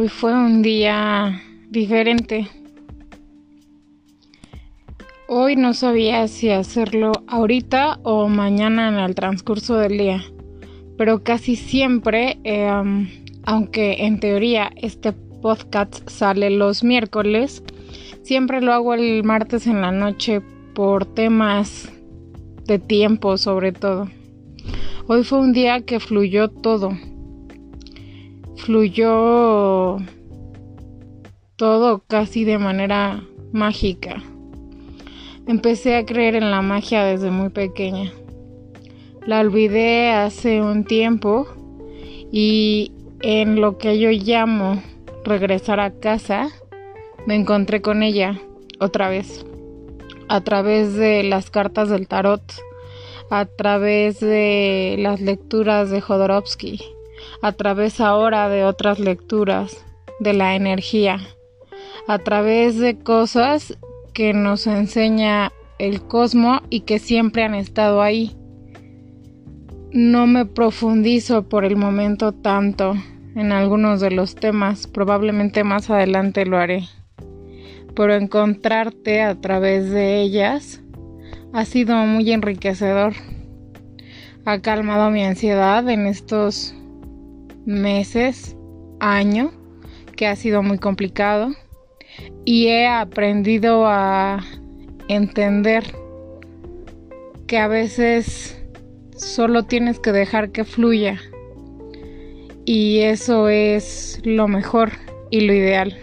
Hoy fue un día diferente. Hoy no sabía si hacerlo ahorita o mañana en el transcurso del día, pero casi siempre, em, aunque en teoría este podcast sale los miércoles, siempre lo hago el martes en la noche por temas de tiempo sobre todo. Hoy fue un día que fluyó todo fluyó todo casi de manera mágica. Empecé a creer en la magia desde muy pequeña. La olvidé hace un tiempo y en lo que yo llamo regresar a casa, me encontré con ella otra vez. A través de las cartas del tarot, a través de las lecturas de Jodorowsky a través ahora de otras lecturas de la energía, a través de cosas que nos enseña el cosmos y que siempre han estado ahí. No me profundizo por el momento tanto en algunos de los temas, probablemente más adelante lo haré. Pero encontrarte a través de ellas ha sido muy enriquecedor. Ha calmado mi ansiedad en estos meses, año, que ha sido muy complicado y he aprendido a entender que a veces solo tienes que dejar que fluya y eso es lo mejor y lo ideal.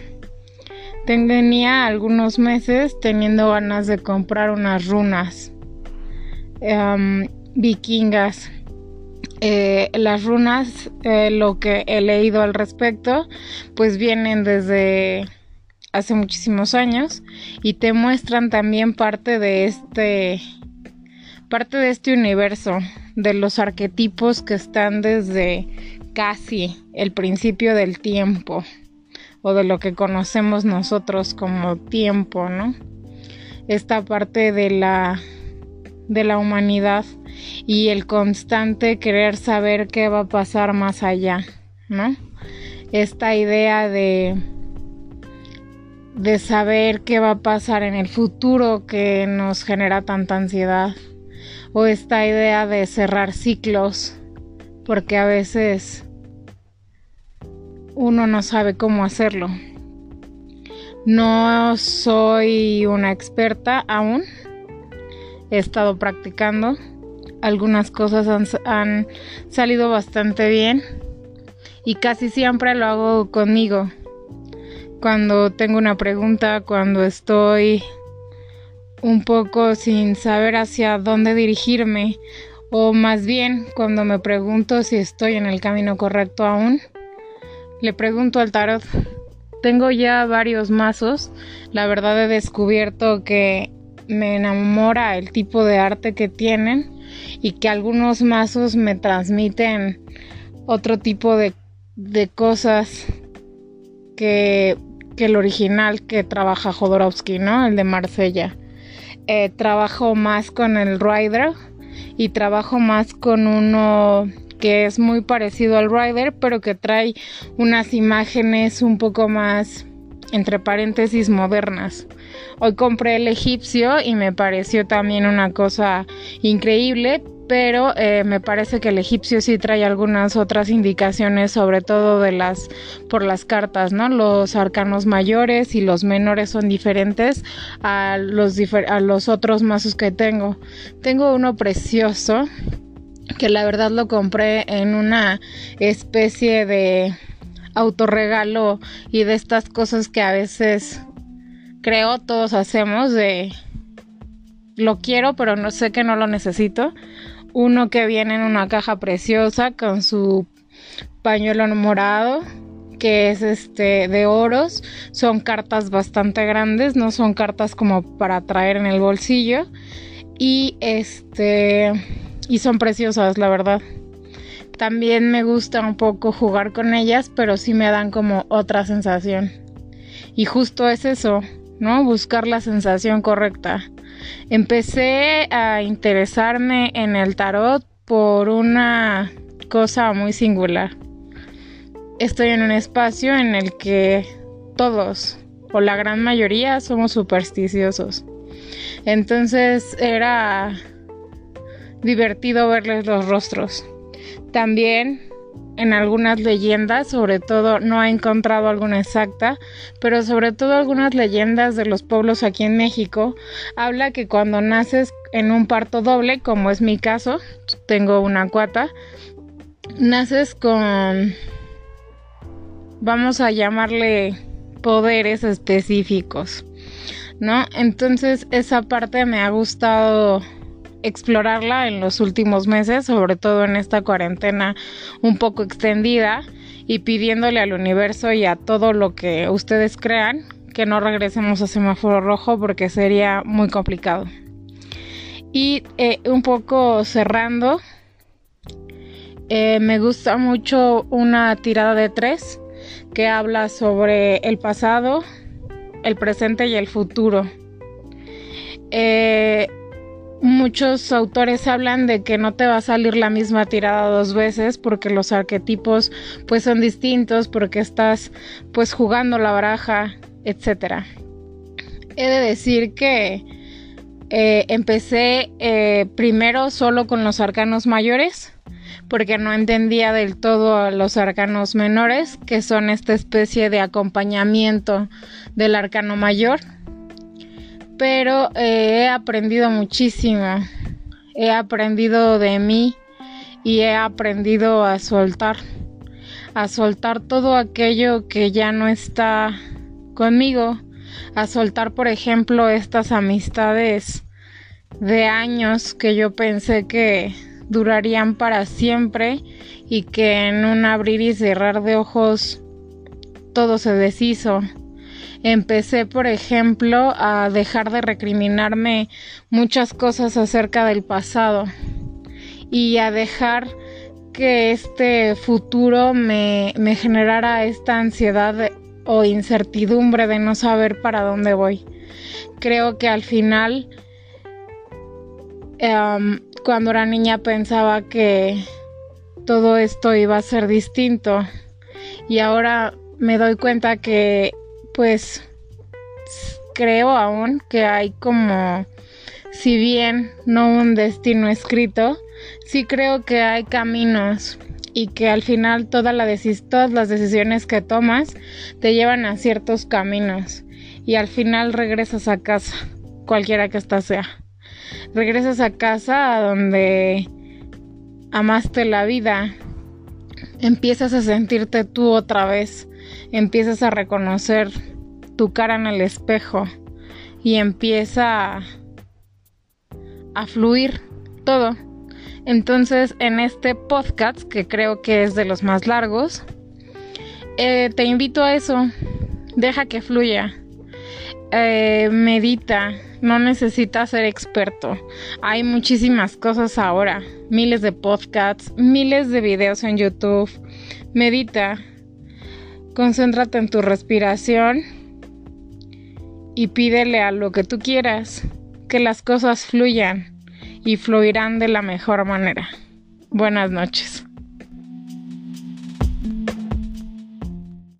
Tenía algunos meses teniendo ganas de comprar unas runas em, vikingas eh, las runas, eh, lo que he leído al respecto, pues vienen desde hace muchísimos años y te muestran también parte de este parte de este universo de los arquetipos que están desde casi el principio del tiempo o de lo que conocemos nosotros como tiempo, ¿no? Esta parte de la de la humanidad y el constante querer saber qué va a pasar más allá, ¿no? Esta idea de de saber qué va a pasar en el futuro que nos genera tanta ansiedad o esta idea de cerrar ciclos porque a veces uno no sabe cómo hacerlo. No soy una experta aún, he estado practicando algunas cosas han, salido bastante bien y casi siempre lo hago conmigo. Cuando tengo una pregunta, cuando estoy un poco sin saber hacia dónde dirigirme o más bien cuando me pregunto si estoy en el camino correcto aún, le pregunto al tarot. Tengo ya varios mazos, la verdad he descubierto que me enamora el tipo de arte que tienen y que algunos mazos me transmiten otro tipo de, cosas que, el original que trabaja Jodorowsky, ¿no? El de Marsella. Eh, trabajo más con el Rider y trabajo más con uno que es muy parecido al Rider, pero que trae unas imágenes un poco más, entre paréntesis, modernas. Hoy compré el egipcio y me pareció también una cosa increíble, pero eh, me parece que el egipcio sí trae algunas otras indicaciones, sobre todo de las por las cartas, ¿no? Los arcanos mayores y los menores son diferentes a los, a los otros mazos que tengo. Tengo uno precioso que la verdad lo compré en una especie de autorregalo y de estas cosas que a veces creo todos hacemos de lo quiero pero no sé que no lo necesito. Uno que viene en una caja preciosa con su pañuelo morado que es este de oros. Son cartas bastante grandes no son cartas como para traer en el bolsillo. Y este y son preciosas la verdad. También me gusta un poco jugar con ellas pero sí me dan como otra sensación. Y justo es eso no buscar la sensación correcta Empecé a interesarme en el tarot por una cosa muy singular. estoy en un espacio en el que todos o la gran mayoría somos supersticiosos. Entonces era divertido verles los rostros. También en algunas leyendas, sobre todo no he encontrado alguna exacta, pero sobre todo algunas leyendas de los pueblos aquí en México, habla que cuando naces en un parto doble, como es mi caso, tengo una cuata, naces con, vamos a llamarle poderes específicos, ¿no? Entonces esa parte me ha gustado explorarla en los últimos meses, sobre todo en esta cuarentena un poco extendida y pidiéndole al universo y a todo lo que ustedes crean que no regresemos a semáforo rojo porque sería muy complicado. Y eh, un poco cerrando, eh, me gusta mucho una tirada de tres que habla sobre el pasado, el presente y el futuro. Eh, Muchos autores hablan de que no te va a salir la misma tirada dos veces porque los arquetipos pues son distintos, porque estás pues jugando la baraja, etc. He de decir que eh, empecé eh, primero solo con los arcanos mayores porque no entendía del todo los arcanos menores, que son esta especie de acompañamiento del arcano mayor pero he aprendido muchísimo. He aprendido de mí y he aprendido a soltar, a soltar todo aquello que ya no está conmigo, a soltar, por ejemplo, estas amistades de años que yo pensé que durarían para siempre y que en un abrir y cerrar de ojos todo se deshizo. Empecé, por ejemplo, a dejar de recriminarme muchas cosas acerca del pasado y a dejar que este futuro me, generara esta ansiedad o incertidumbre de no saber para dónde voy. Creo que al final, em, cuando era niña pensaba que todo esto iba a ser distinto y ahora me doy cuenta que pues creo aún que hay como, si bien no un destino escrito, sí creo que hay caminos y que al final todas las decisiones que tomas te llevan a ciertos caminos y al final regresas a casa, cualquiera que ésta sea. Regresas a casa a donde amaste la vida, empiezas a sentirte tú otra vez, empiezas a reconocer tu cara en el espejo y empieza a, fluir todo. Entonces, en este podcast, que creo que es de los más largos, eh, te invito a eso. Deja que fluya. Eh, medita. No necesitas ser experto. Hay muchísimas cosas ahora. Miles de podcasts, miles de videos en YouTube. Medita. Concéntrate en tu respiración y pídele a lo que tú quieras que las cosas fluyan y fluirán de la mejor manera. Buenas noches.